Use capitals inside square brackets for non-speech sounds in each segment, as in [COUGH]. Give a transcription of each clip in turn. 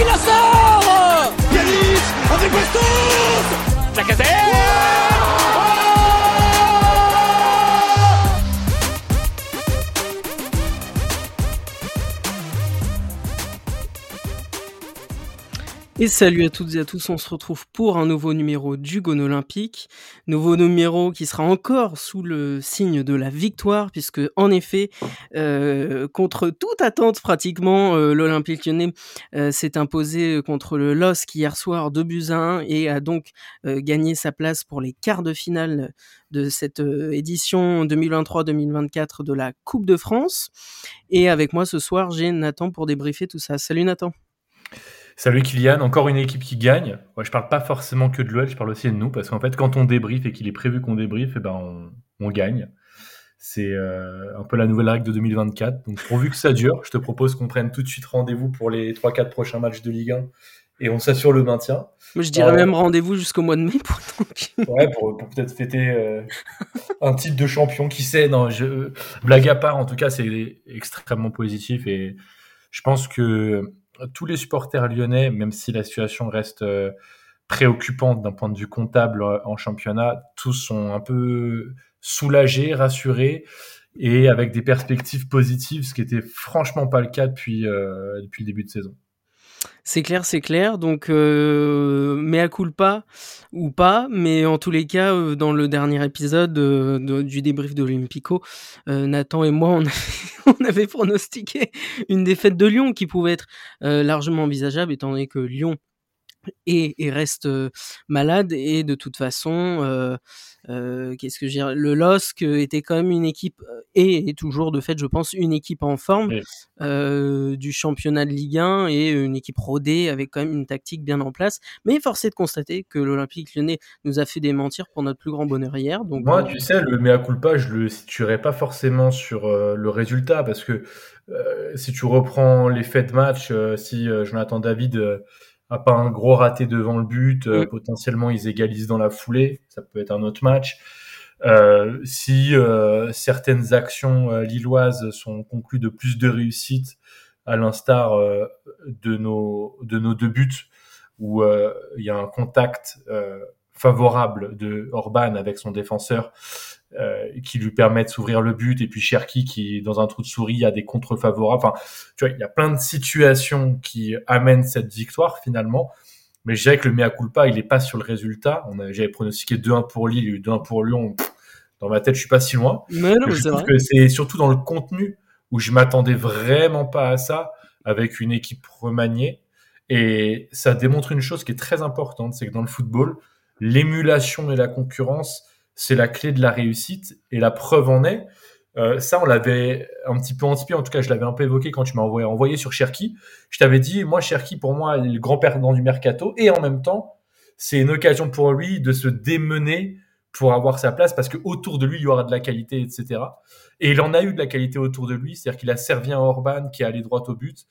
qui la sort Yanis avec Bastos Lacazette Et salut à toutes et à tous, on se retrouve pour un nouveau numéro du Gone Olympique. Nouveau numéro qui sera encore sous le signe de la victoire, puisque en effet, euh, contre toute attente pratiquement, euh, l'Olympique lyonnais euh, s'est imposé contre le LOSC hier soir de buts 1 et a donc gagné sa place pour les quarts de finale de cette édition 2023-2024 de la Coupe de France. Et avec moi ce soir, j'ai Nathan pour débriefer tout ça. Salut Nathan. Salut Kylian, encore une équipe qui gagne. Ouais, je parle pas forcément que de l'OL, je parle aussi de nous, parce qu'en fait, quand on débriefe et qu'il est prévu qu'on débriefe, eh ben on, gagne. C'est euh, un peu la nouvelle règle de 2024. Donc pourvu que ça dure, je te propose qu'on prenne tout de suite rendez-vous pour les 3-4 prochains matchs de Ligue 1 et on s'assure le maintien. Moi, je dirais même rendez-vous jusqu'au mois de mai pour Ouais, pour, peut-être fêter euh, un titre de champion, qui sait. Non, je... blague à part, en tout cas, c'est extrêmement positif et je pense que tous les supporters lyonnais, même si la situation reste euh, préoccupante d'un point de vue comptable euh, en championnat, tous sont un peu soulagés, rassurés et avec des perspectives positives, ce qui était franchement pas le cas depuis, euh, depuis le début de saison. C'est clair, c'est clair. Donc, euh, mea culpa ou pas, mais en tous les cas, euh, dans le dernier épisode euh, du débrief de l'Olympico, Nathan et moi, on [LAUGHS] on avait, pronostiqué une défaite de Lyon qui pouvait être largement envisageable, étant donné que Lyon et, et reste malade et de toute façon euh, qu'est-ce que je dire le LOSC était quand même une équipe et est toujours de fait je pense une équipe en forme euh, du championnat de Ligue 1 et une équipe rodée avec quand même une tactique bien en place. Mais force est de constater que l'Olympique Lyonnais nous a fait démentir pour notre plus grand bonheur hier donc moi tu sais le mea culpa je le situerai pas forcément sur le résultat parce que si tu reprends les faits de match si Jonathan David a pas un gros raté devant le but, euh, mm. potentiellement ils égalisent dans la foulée, ça peut être un autre match. Euh, si euh, certaines actions euh, lilloises sont conclues de plus de réussite, à l'instar de nos de nos deux buts où il y a un contact favorable de Orban avec son défenseur euh, qui lui permet de s'ouvrir le but. Et puis Cherki qui dans un trou de souris a des contre favorables enfin tu vois il y a plein de situations qui amènent cette victoire finalement. Mais je dirais que le mea culpa il est pas sur le résultat. On j'avais pronostiqué 2-1 pour Lille il y a eu 2-1 pour Lyon. Dans ma tête je suis pas si loin. Mais non, je trouve que c'est surtout dans le contenu où je m'attendais vraiment pas à ça avec une équipe remaniée. Et ça démontre une chose qui est très importante c'est que dans le football l'émulation et la concurrence c'est la clé de la réussite. Et la preuve en est, euh, ça, on l'avait un petit peu anticipé. En tout cas, je l'avais un peu évoqué quand tu m'as envoyé, sur Cherki. Je t'avais dit, moi, Cherki, pour moi, il est le grand perdant du mercato. Et en même temps, c'est une occasion pour lui de se démener pour avoir sa place parce que autour de lui, il y aura de la qualité, etc. Et il en a eu de la qualité autour de lui. C'est-à-dire qu'il a servi un Orban qui est allé droit au but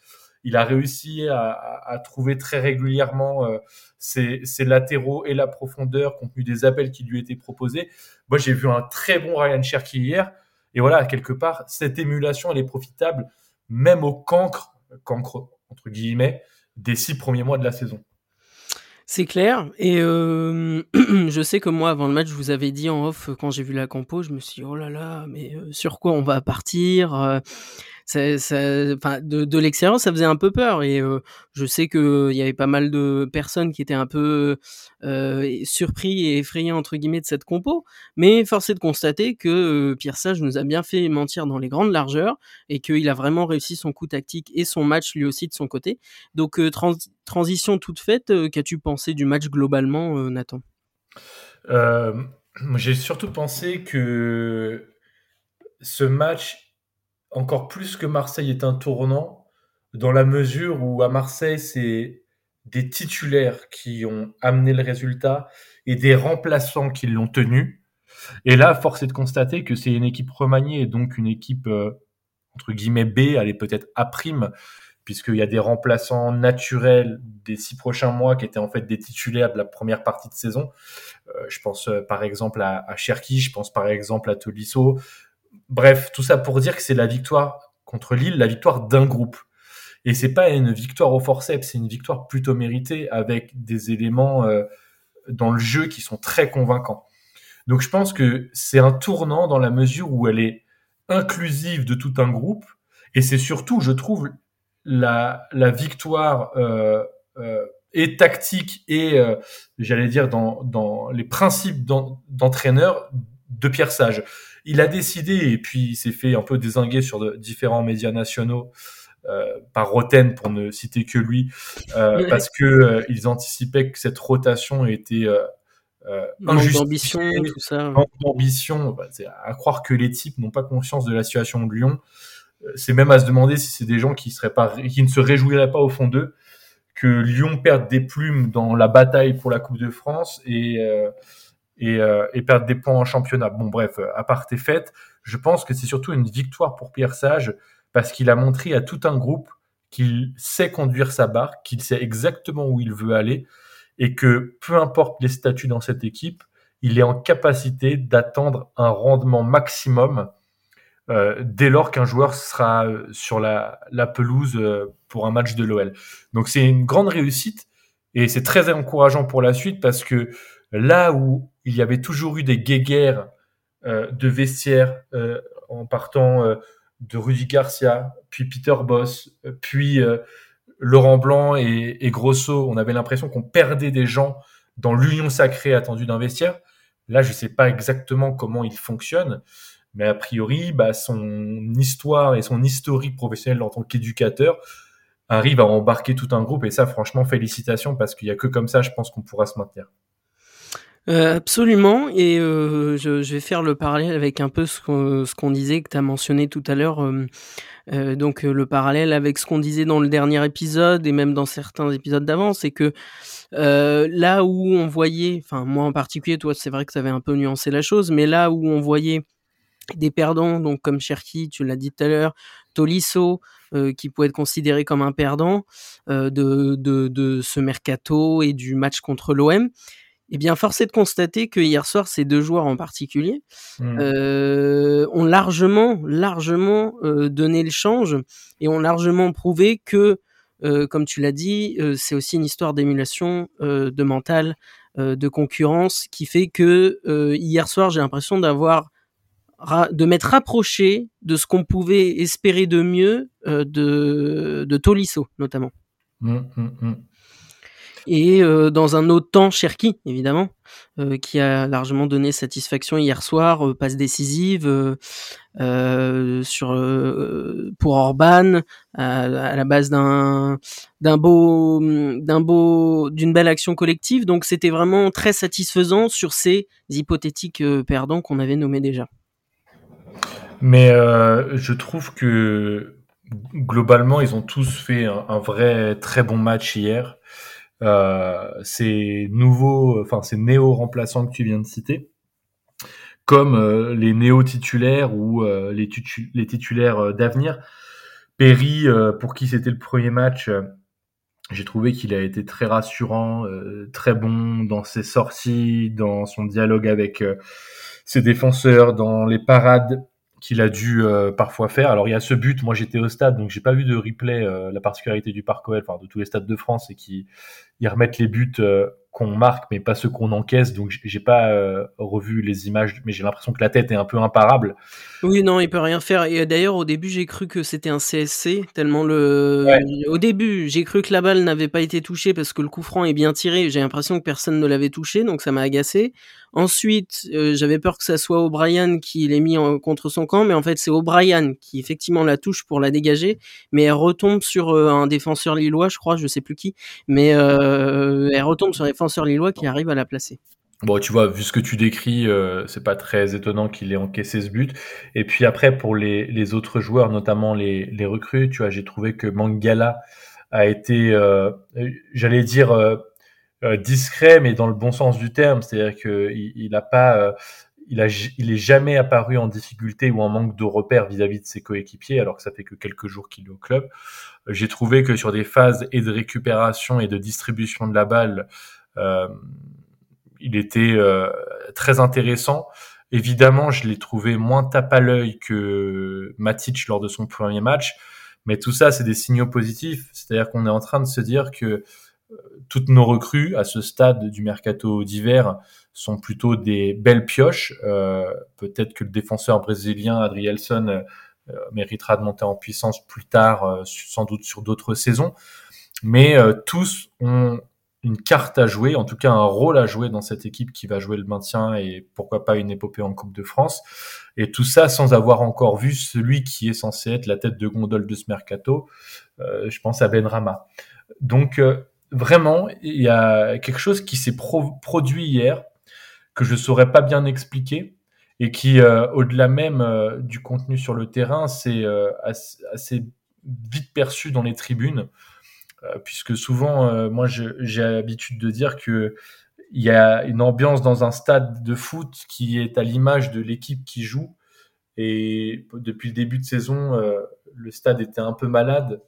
il a réussi à, trouver très régulièrement euh, ses, latéraux et la profondeur compte tenu des appels qui lui étaient proposés. Moi, j'ai vu un très bon Ryan Cherky hier. Et voilà, quelque part, cette émulation, elle est profitable même au cancre, cancre entre guillemets, des six premiers mois de la saison. C'est clair. Et euh, [CLEARS THROAT] je sais que moi, avant le match, je vous avais dit en off, quand j'ai vu la compo, je me suis dit, oh là là, mais euh, sur quoi on va partir de, de l'extérieur, ça faisait un peu peur. Et je sais qu'il y avait pas mal de personnes qui étaient un peu surpris et effrayés entre guillemets de cette compo. Mais force est de constater que Pierre Sage nous a bien fait mentir dans les grandes largeurs et qu'il a vraiment réussi son coup tactique et son match lui aussi de son côté. Donc transition toute faite, qu'as-tu pensé du match globalement, Nathan? J'ai surtout pensé que ce match encore plus que Marseille est un tournant, dans la mesure où à Marseille, c'est des titulaires qui ont amené le résultat et des remplaçants qui l'ont tenu. Et là, force est de constater que c'est une équipe remaniée donc une équipe euh, entre guillemets B, elle est peut-être A prime, puisqu'il y a des remplaçants naturels des six prochains mois qui étaient en fait des titulaires de la première partie de saison. Euh, je pense euh, par exemple à, à Cherki, je pense par exemple à Tolisso, Bref, tout ça pour dire que c'est la victoire contre Lille, la victoire d'un groupe. Et c'est pas une victoire au forceps, c'est une victoire plutôt méritée avec des éléments euh, dans le jeu qui sont très convaincants. Donc je pense que c'est un tournant dans la mesure où elle est inclusive de tout un groupe et c'est surtout, je trouve, la, la victoire euh, euh, et tactique et j'allais dire dans, dans les principes d'entraîneur de Pierre Sage. Il a décidé et puis il s'est fait un peu désinguer sur de, différents médias nationaux euh, par Roten pour ne citer que lui euh, parce que euh, ils anticipaient que cette rotation était d'ambition, tout ça. d'ambition. Bah, à croire que les types n'ont pas conscience de la situation de Lyon. C'est même à se demander si c'est des gens qui seraient pas, qui ne se réjouiraient pas au fond d'eux que Lyon perde des plumes dans la bataille pour la Coupe de France et, et, euh, et perde des points en championnat. Bon, bref, à part tes fêtes, je pense que c'est surtout une victoire pour Pierre Sage parce qu'il a montré à tout un groupe qu'il sait conduire sa barque, qu'il sait exactement où il veut aller et que peu importe les statuts dans cette équipe, il est en capacité d'attendre un rendement maximum euh, dès lors qu'un joueur sera euh, sur la, pelouse pour un match de l'OL. Donc c'est une grande réussite et c'est très encourageant pour la suite parce que là où il y avait toujours eu des guéguerres euh, de vestiaire euh, en partant euh, de Rudy Garcia, puis Peter Boss, puis Laurent Blanc et, Grosso, on avait l'impression qu'on perdait des gens dans l'union sacrée attendue d'un vestiaire. Là, je ne sais pas exactement comment il fonctionne, mais a priori, bah, son histoire et son historique professionnel en tant qu'éducateur arrive à embarquer tout un groupe. Et ça, franchement, félicitations, parce qu'il n'y a que comme ça, je pense qu'on pourra se maintenir. Euh, absolument, et euh, je, vais faire le parallèle avec un peu ce qu'on qu disait, que tu as mentionné tout à l'heure, euh, donc le parallèle avec ce qu'on disait dans le dernier épisode et même dans certains épisodes d'avant, c'est que là où on voyait, enfin moi en particulier, toi c'est vrai que ça avait un peu nuancé la chose, mais là où on voyait des perdants, donc comme Cherki, tu l'as dit tout à l'heure, Tolisso, qui peut être considéré comme un perdant de, ce mercato et du match contre l'OM. Eh bien, force est de constater que hier soir, ces deux joueurs en particulier mmh. euh, ont largement, largement euh, donné le change et ont largement prouvé que, euh, comme tu l'as dit, c'est aussi une histoire d'émulation, de mental, de concurrence qui fait que hier soir, j'ai l'impression d'avoir de m'être rapproché de ce qu'on pouvait espérer de mieux de, de Tolisso, notamment. Mmh, mmh. Et euh, dans un autre temps, Cherki, évidemment, euh, qui a largement donné satisfaction hier soir, passe décisive euh, sur pour Orban à, la base d'un d'un beau d'un beau d'une belle action collective. Donc c'était vraiment très satisfaisant sur ces hypothétiques perdants qu'on avait nommés déjà. Mais je trouve que globalement, ils ont tous fait un vrai très bon match hier. Euh, ces nouveaux, enfin ces néo-remplaçants que tu viens de citer, comme euh, les néo-titulaires ou euh, les, les, titulaires euh, d'avenir. Perry, euh, pour qui c'était le premier match, j'ai trouvé qu'il a été très rassurant, très bon dans ses sorties, dans son dialogue avec ses défenseurs, dans les parades qu'il a dû euh, parfois faire. Alors il y a ce but, moi j'étais au stade, donc j'ai pas vu de replay. Euh, la particularité du Parc OL, enfin de tous les stades de France, c'est qu'ils remettent les buts euh, qu'on marque, mais pas ceux qu'on encaisse. Donc j'ai pas revu les images, mais j'ai l'impression que la tête est un peu imparable. Oui, non, il peut rien faire. Et d'ailleurs, au début, j'ai cru que c'était un CSC, tellement le. Ouais. Au début, j'ai cru que la balle n'avait pas été touchée parce que le coup franc est bien tiré. J'ai l'impression que personne ne l'avait touché, donc ça m'a agacé. Ensuite, euh, j'avais peur que ça soit O'Brien qui l'ait mis en, contre son camp, mais en fait, c'est O'Brien qui effectivement la touche pour la dégager, mais elle retombe sur euh, un défenseur lillois, je crois, je sais plus qui, mais euh, elle retombe sur un défenseur lillois qui arrive à la placer. Bon, tu vois, vu ce que tu décris, euh, c'est pas très étonnant qu'il ait encaissé ce but. Et puis après, pour les, les autres joueurs, notamment les, les recrues, tu vois, j'ai trouvé que Mangala a été, euh, j'allais dire, euh, euh, discret, mais dans le bon sens du terme. C'est-à-dire qu'il il a pas, euh, il a, il est jamais apparu en difficulté ou en manque de repères vis-à-vis de ses coéquipiers, alors que ça fait que quelques jours qu'il est au club. J'ai trouvé que sur des phases et de récupération et de distribution de la balle, euh, il était euh, très intéressant. Évidemment, je l'ai trouvé moins tape à l'œil que Matic lors de son premier match. Mais tout ça, c'est des signaux positifs. C'est-à-dire qu'on est en train de se dire que toutes nos recrues à ce stade du mercato d'hiver sont plutôt des belles pioches. Euh, peut-être que le défenseur brésilien Adrielson euh, méritera de monter en puissance plus tard, euh, sans doute sur d'autres saisons. Mais tous ont une carte à jouer, en tout cas un rôle à jouer dans cette équipe qui va jouer le maintien et pourquoi pas une épopée en Coupe de France. Et tout ça sans avoir encore vu celui qui est censé être la tête de gondole de ce mercato. je pense à Benrama. Donc vraiment, il y a quelque chose qui s'est produit hier que je saurais pas bien expliquer et qui, euh, au-delà même euh, du contenu sur le terrain, c'est euh, assez, vite perçu dans les tribunes, puisque souvent, moi, j'ai l'habitude de dire que il y a une ambiance dans un stade de foot qui est à l'image de l'équipe qui joue. Et depuis le début de saison, le stade était un peu malade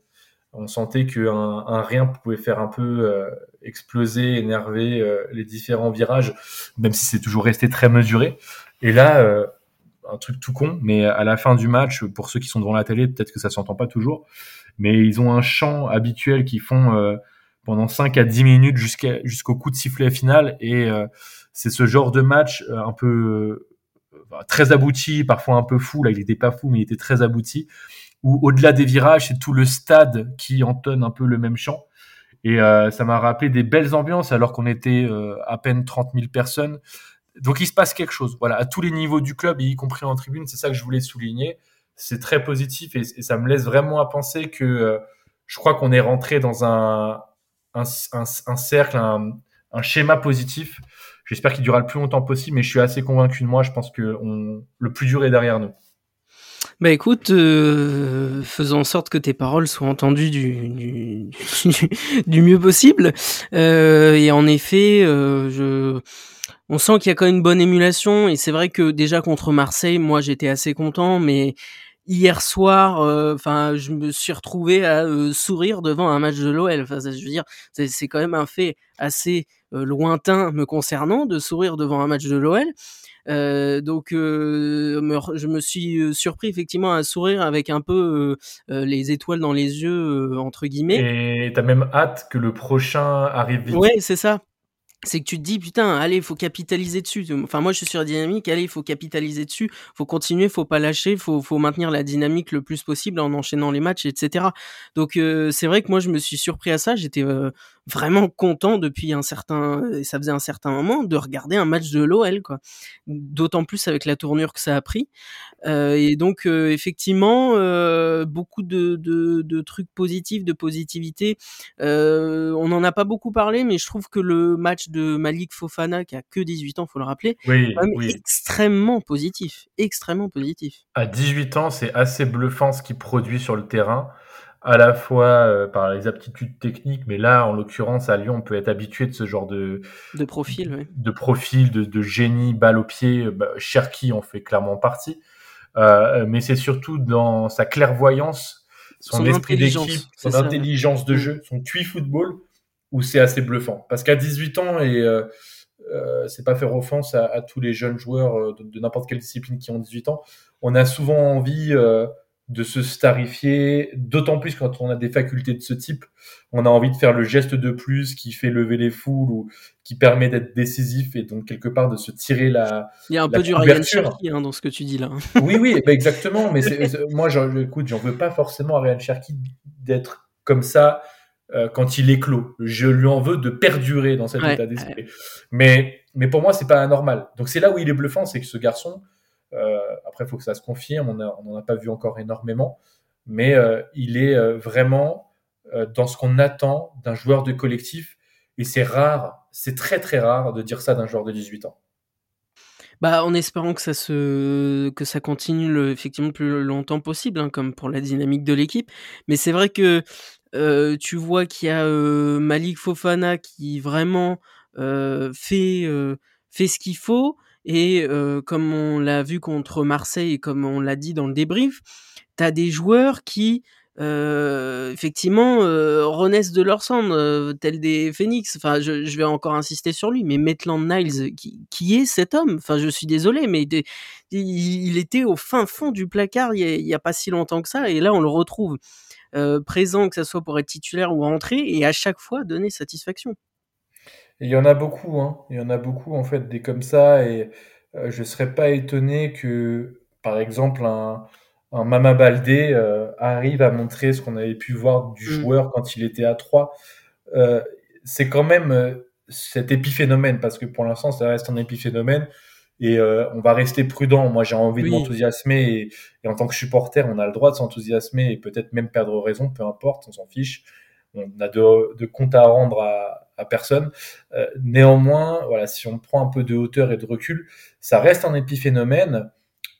on sentait qu'un un rien pouvait faire un peu euh, exploser, énerver euh, les différents virages, même si c'est toujours resté très mesuré. Et là, euh, un truc tout con, mais à la fin du match, pour ceux qui sont devant la télé, peut-être que ça s'entend pas toujours, mais ils ont un chant habituel qu'ils font pendant 5 à 10 minutes jusqu'à jusqu'au coup de sifflet final, et c'est ce genre de match un peu très abouti, parfois un peu fou. Là, il était pas fou, mais il était très abouti où au-delà des virages, c'est tout le stade qui entonne un peu le même chant. Et euh, ça m'a rappelé des belles ambiances alors qu'on était euh, à peine 30 000 personnes. Donc il se passe quelque chose. Voilà, à tous les niveaux du club, y compris en tribune, c'est ça que je voulais souligner. C'est très positif et, ça me laisse vraiment à penser que euh, je crois qu'on est rentré dans un, cercle, un, schéma positif. J'espère qu'il durera le plus longtemps possible, mais je suis assez convaincu de moi. Je pense que le plus dur est derrière nous. Bah écoute, euh, faisons en sorte que tes paroles soient entendues du, du, [LAUGHS] du, mieux possible. Euh, et en effet, euh, je, on sent qu'il y a quand même une bonne émulation. Et c'est vrai que déjà contre Marseille, moi j'étais assez content, mais hier soir, euh, enfin, je me suis retrouvé à euh, sourire devant un match de l'OL. Enfin, je veux dire, c'est quand même un fait assez euh, lointain me concernant de sourire devant un match de l'OL. Donc, je me suis surpris effectivement à sourire avec un peu les étoiles dans les yeux entre guillemets. Et t'as même hâte que le prochain arrive vite. Ouais, c'est ça c'est que tu te dis putain allez il faut capitaliser dessus. Enfin moi je suis sur dynamique allez il faut capitaliser dessus. Faut continuer faut pas lâcher faut faut maintenir la dynamique le plus possible en enchaînant les matchs etc donc c'est vrai que moi je me suis surpris à ça. J'étais vraiment content depuis un certain, ça faisait un certain moment, de regarder un match de l'OL, quoi. D'autant plus avec la tournure que ça a pris. Euh, et donc, euh, effectivement, euh, beaucoup de, de, de, trucs positifs, de positivité. Euh, on n'en a pas beaucoup parlé, mais je trouve que le match de Malik Fofana, qui a que 18 ans, faut le rappeler, oui, est extrêmement positif, extrêmement positif. À 18 ans, c'est assez bluffant ce qu'il produit sur le terrain à la fois euh, par les aptitudes techniques, mais là, en l'occurrence, à Lyon, on peut être habitué de ce genre de de profil, oui. de profil, de, de, génie, balle au pied. Bah, Cherki en fait clairement partie, euh, mais c'est surtout dans sa clairvoyance, son, esprit d'équipe, son intelligence de jeu, son QI football, où c'est assez bluffant. Parce qu'à 18 ans et euh, euh, c'est pas faire offense à, à tous les jeunes joueurs euh, de, de n'importe quelle discipline qui ont 18 ans. On a souvent envie euh, de se starifier, d'autant plus quand on a des facultés de ce type, on a envie de faire le geste de plus qui fait lever les foules ou qui permet d'être décisif et donc quelque part de se tirer la. Il y a un peu du Ryan Cherky hein, dans ce que tu dis là. [LAUGHS] oui, oui, bah exactement. Mais [LAUGHS] moi, écoute, j'en veux pas forcément à Ryan Cherky d'être comme ça euh, quand il éclot. Je lui en veux de perdurer dans cet état d'esprit. Mais, mais pour moi, c'est pas anormal. Donc c'est là où il est bluffant, c'est que ce garçon, après, il faut que ça se confirme. On n'en a pas vu encore énormément. Mais euh, il est euh, vraiment dans ce qu'on attend d'un joueur de collectif. Et c'est rare, c'est très très rare de dire ça d'un joueur de 18 ans. Bah, en espérant que ça se que ça continue le, effectivement le plus longtemps possible, hein, comme pour la dynamique de l'équipe. Mais c'est vrai que euh, tu vois qu'il y a euh, Malik Fofana qui vraiment euh, fait fait ce qu'il faut. Et comme on l'a vu contre Marseille et comme on l'a dit dans le débrief, tu as des joueurs qui effectivement, renaissent de leur cendre, tels des phénix. Enfin, je, vais encore insister sur lui, mais Maitland Niles, qui, qui est cet homme? Enfin, je suis désolé, mais il, était au fin fond du placard il n'y a, pas si longtemps que ça, et là, on le retrouve présent, que ce soit pour être titulaire ou rentrer, et à chaque fois donner satisfaction. Il y en a beaucoup, hein. Il y en a beaucoup, en fait, des comme ça, et je ne serais pas étonné que, par exemple, un un Mama Baldé euh, arrive à montrer ce qu'on avait pu voir du mm. joueur quand il était à 3. Euh, c'est quand même euh, cet épiphénomène, parce que pour l'instant, ça reste un épiphénomène. Et on va rester prudent. Moi, j'ai envie de m'enthousiasmer. Et, en tant que supporter, on a le droit de s'enthousiasmer et peut-être même perdre raison, peu importe, on s'en fiche. On a de, de compte à rendre à, à personne. néanmoins, voilà, si on prend un peu de hauteur et de recul, ça reste un épiphénomène.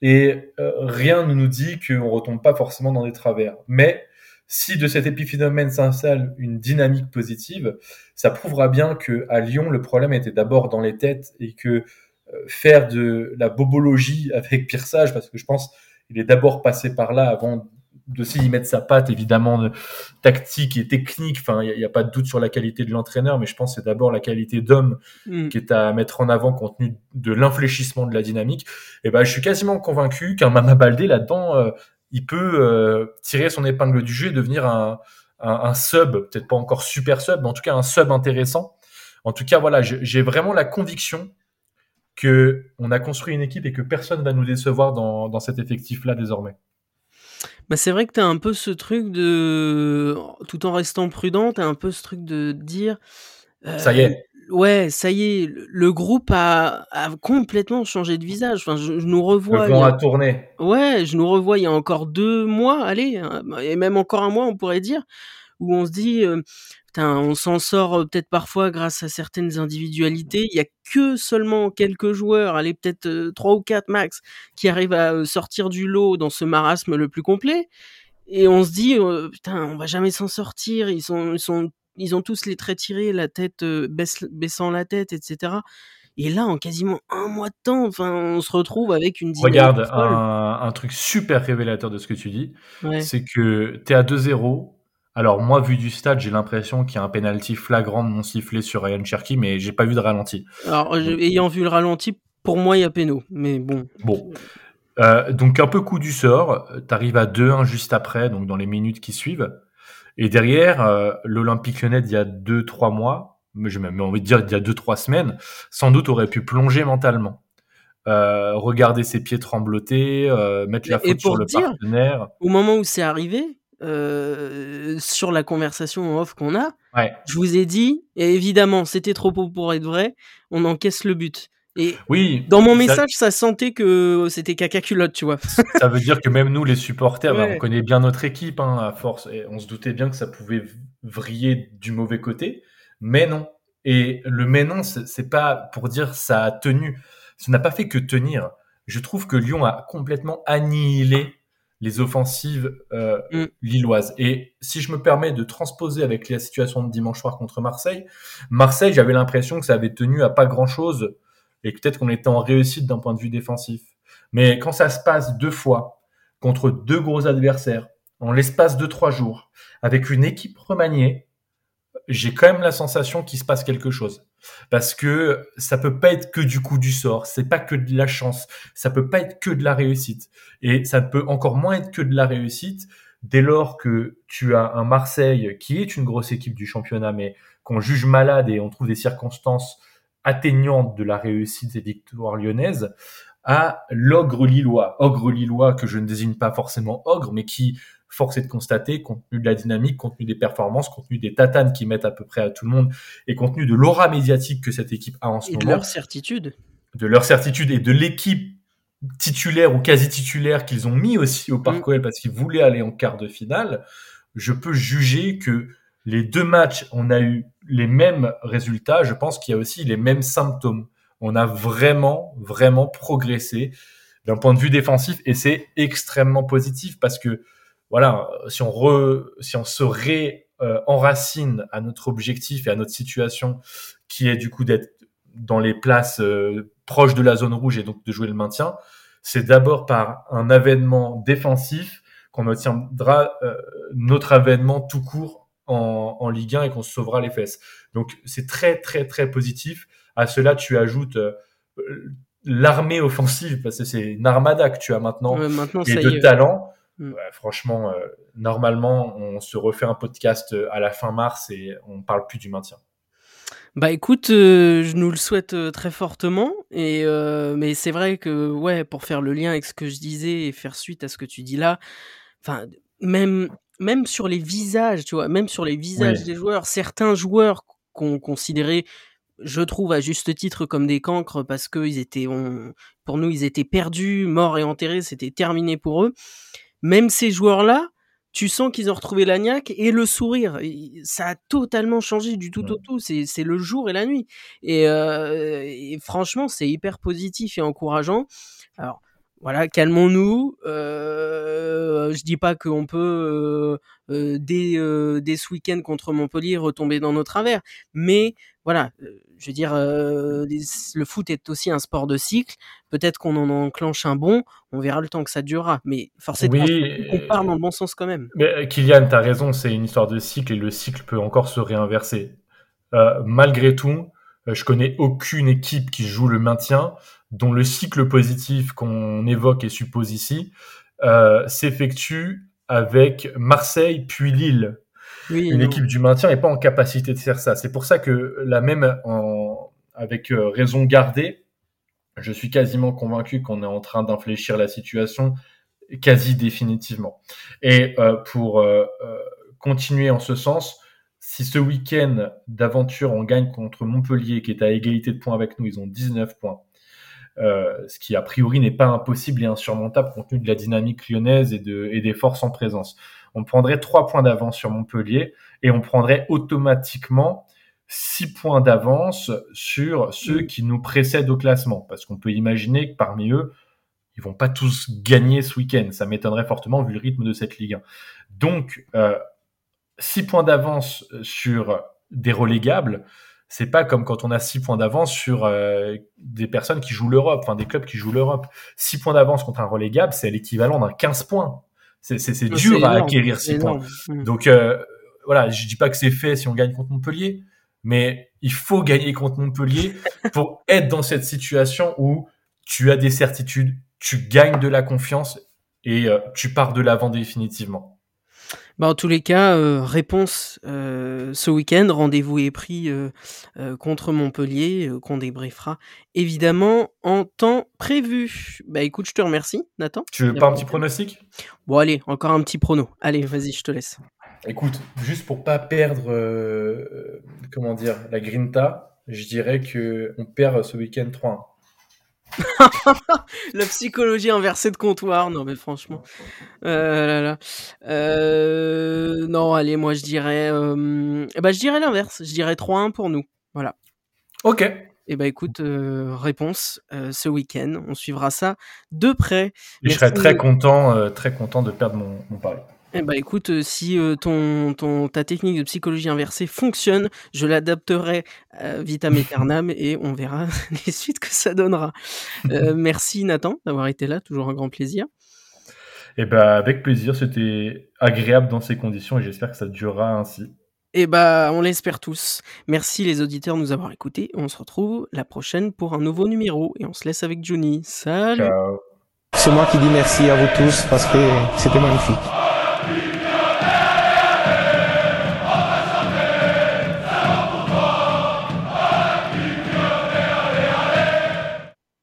Et euh, rien ne nous dit qu'on retombe pas forcément dans des travers. Mais si de cet épiphénomène s'installe une dynamique positive, ça prouvera bien que à Lyon, le problème était d'abord dans les têtes et que euh, faire de la bobologie [LAUGHS] avec Pierre Sage, parce que je pense il est d'abord passé par là avant de s'y mettre sa patte, évidemment, tactique et technique. Enfin, il n'y a, pas de doute sur la qualité de l'entraîneur, mais je pense que c'est d'abord la qualité d'homme mm. qui est à mettre en avant compte tenu de l'infléchissement de la dynamique. Et ben, je suis quasiment convaincu qu'un Mama Baldé là-dedans, euh, il peut euh, tirer son épingle du jeu et devenir un, un, sub, peut-être pas encore super sub, mais en tout cas un sub intéressant. En tout cas, voilà, j'ai vraiment la conviction que on a construit une équipe et que personne va nous décevoir dans, dans cet effectif-là désormais. Bah, c'est vrai que tu as un peu ce truc de tout en restant prudent, tu as un peu ce truc de dire, Ça y est. ouais, ça y est, le groupe a a complètement changé de visage. Enfin, je nous revois Le vent a tourné. ouais, je nous revois il y a encore deux mois, allez, hein, et même encore un mois, on pourrait dire, où on se dit, on s'en sort euh, peut-être parfois grâce à certaines individualités. Il y a que seulement quelques joueurs, allez peut-être euh, trois ou quatre max, qui arrivent à euh, sortir du lot dans ce marasme le plus complet. Et on se dit, putain, on va jamais s'en sortir. Ils sont, ils sont, ils ont tous les traits tirés, la tête baissant la tête, etc. Et là, en quasiment un mois de temps, enfin, on se retrouve avec une Regarde, un, un, truc super révélateur de ce que tu dis, c'est que tu es à 2-0, alors moi, vu du stade, j'ai l'impression qu'il y a un penalty flagrant non sifflé sur Ryan Cherky, mais j'ai pas vu de ralenti. Alors, ayant vu le ralenti, pour moi, il y a péno, mais bon. Bon. Euh, donc un peu coup du sort, t'arrives à 2-1 juste après, donc dans les minutes qui suivent. Et derrière, euh, l'Olympique Lyonnais il y a 2-3 mois, j'ai même envie de dire il y a 2-3 semaines, sans doute aurait pu plonger mentalement. Euh, regarder ses pieds trembloter, mettre la faute sur le partenaire. Au moment où c'est arrivé, euh, sur la conversation en off qu'on a, je vous ai dit, et évidemment, c'était trop beau pour être vrai, on encaisse le but. Et oui, dans mon message, ça, sentait que c'était caca culotte, tu vois. [LAUGHS] ça veut dire que même nous, les supporters, bah, on connaît bien notre équipe, hein, à force, et on se doutait bien que ça pouvait vriller du mauvais côté, mais non. Et le mais non, c'est pas pour dire ça a tenu. Ça n'a pas fait que tenir. Je trouve que Lyon a complètement annihilé les offensives euh, mm. lilloises. Et si je me permets de transposer avec la situation de dimanche soir contre Marseille, Marseille, j'avais l'impression que ça avait tenu à pas grand-chose et peut-être qu'on était en réussite d'un point de vue défensif. Mais quand ça se passe deux fois contre deux gros adversaires en l'espace de trois jours, avec une équipe remaniée, j'ai quand même la sensation qu'il se passe quelque chose. Parce que ça peut pas être que du coup du sort, c'est pas que de la chance, ça peut pas être que de la réussite. Et ça peut encore moins être que de la réussite dès lors que tu as un Marseille qui est une grosse équipe du championnat mais qu'on juge malade et on trouve des circonstances atteignantes de la réussite des victoires lyonnaises à l'ogre lillois, ogre lillois que je ne désigne pas forcément ogre mais qui force est de constater, compte tenu de la dynamique, compte tenu des performances, compte tenu des tatanes qui mettent à peu près à tout le monde, et compte tenu de l'aura médiatique que cette équipe a en ce et moment. de leur certitude. De leur certitude et de l'équipe titulaire ou quasi titulaire qu'ils ont mis aussi au Parc mm. parce qu'ils voulaient aller en quart de finale, je peux juger que les deux matchs, on a eu les mêmes résultats. Je pense qu'il y a aussi les mêmes symptômes. On a vraiment, vraiment progressé d'un point de vue défensif et c'est extrêmement positif parce que voilà, si on, re, si on se ré-enracine euh, à notre objectif et à notre situation, qui est du coup d'être dans les places euh, proches de la zone rouge et donc de jouer le maintien, c'est d'abord par un avènement défensif qu'on obtiendra notre avènement tout court en, en, Ligue 1 et qu'on se sauvera les fesses. Donc c'est très très très positif. À cela, tu ajoutes l'armée offensive, parce que c'est une armada que tu as maintenant, maintenant et de talent. Mm. franchement, normalement, on se refait un podcast à la fin mars et on parle plus du maintien. Bah écoute, euh, je nous le souhaite euh, très fortement. Et euh, mais c'est vrai que ouais, pour faire le lien avec ce que je disais et faire suite à ce que tu dis là, enfin même même sur les visages, tu vois, même sur les visages des joueurs, certains joueurs qu'on considérait, je trouve à juste titre comme des cancres parce que ils étaient, pour nous, ils étaient perdus, morts et enterrés, c'était terminé pour eux. Même ces joueurs-là, tu sens qu'ils ont retrouvé l'agnac et le sourire. Ça a totalement changé du tout au tout. C'est le jour et la nuit. Et, euh, et franchement, c'est hyper positif et encourageant. Alors, voilà, calmons-nous. Euh, je dis pas qu'on peut euh, euh dès, euh, dès, ce week-end contre Montpellier retomber dans nos travers, mais voilà, euh, je veux dire, le foot est aussi un sport de cycle. Peut-être qu'on en enclenche un bon, on verra le temps que ça durera, mais forcément, on part dans le bon sens quand même. Mais Kylian, tu as raison, c'est une histoire de cycle et le cycle peut encore se réinverser. malgré tout, je connais aucune équipe qui joue le maintien dont le cycle positif qu'on évoque et suppose ici euh, s'effectue avec Marseille puis Lille. Une équipe du maintien n'est pas en capacité de faire ça. C'est pour ça que la même, en, avec euh, raison gardée, je suis quasiment convaincu qu'on est en train d'infléchir la situation quasi définitivement. Et euh, pour euh, continuer en ce sens, si ce week-end d'aventure on gagne contre Montpellier qui est à égalité de points avec nous, ils ont 19 points. Euh, ce qui a priori n'est pas impossible et insurmontable compte tenu de la dynamique lyonnaise et, de, et des forces en présence. On prendrait trois points d'avance sur Montpellier et on prendrait automatiquement six points d'avance sur ceux qui nous précèdent au classement, parce qu'on peut imaginer que parmi eux, ils vont pas tous gagner ce week-end. Ça m'étonnerait fortement vu le rythme de cette Ligue 1. Donc, euh, six points d'avance sur des relégables, c'est pas comme quand on a six points d'avance sur euh, des personnes qui jouent l'Europe, enfin des clubs qui jouent l'Europe. Six points d'avance contre un relégable, c'est l'équivalent d'un 15 points. C'est dur à acquérir six points. Mm. Donc euh, voilà, je dis pas que c'est fait si on gagne contre Montpellier, mais il faut gagner contre Montpellier [LAUGHS] pour être dans cette situation où tu as des certitudes, tu gagnes de la confiance et euh, tu pars de l'avant définitivement. Bah, en tous les cas, euh, réponse euh, ce week-end. Rendez-vous est pris euh, contre Montpellier, qu'on débriefera évidemment en temps prévu. Bah écoute, je te remercie, Nathan. Tu veux pas un petit pronostic? Bon, allez, encore un petit prono. Allez, vas-y, je te laisse. Écoute, juste pour pas perdre, comment dire, la grinta, je dirais que on perd ce week-end 3-1. [LAUGHS] la psychologie inversée de comptoir, non mais franchement. Euh, euh, non, allez, moi je dirais, euh, bah, je dirais l'inverse. Je dirais 3-1 pour nous. Voilà. Ok. Et eh bah écoute, réponse ce week-end. On suivra ça de près. je serais très content, très content de perdre mon, mon pari. Eh bah écoute, euh, si euh, ton, ton, ta technique de psychologie inversée fonctionne, je l'adapterai euh, vitam [LAUGHS] aeternam et on verra [LAUGHS] les suites que ça donnera. Euh, [LAUGHS] merci Nathan d'avoir été là, toujours un grand plaisir. Eh bah avec plaisir, c'était agréable dans ces conditions et j'espère que ça durera ainsi. Eh bah on l'espère tous. Merci les auditeurs de nous avoir écoutés. On se retrouve la prochaine pour un nouveau numéro et on se laisse avec Johnny. Salut Ciao. C'est moi qui dis merci à vous tous parce que c'était magnifique.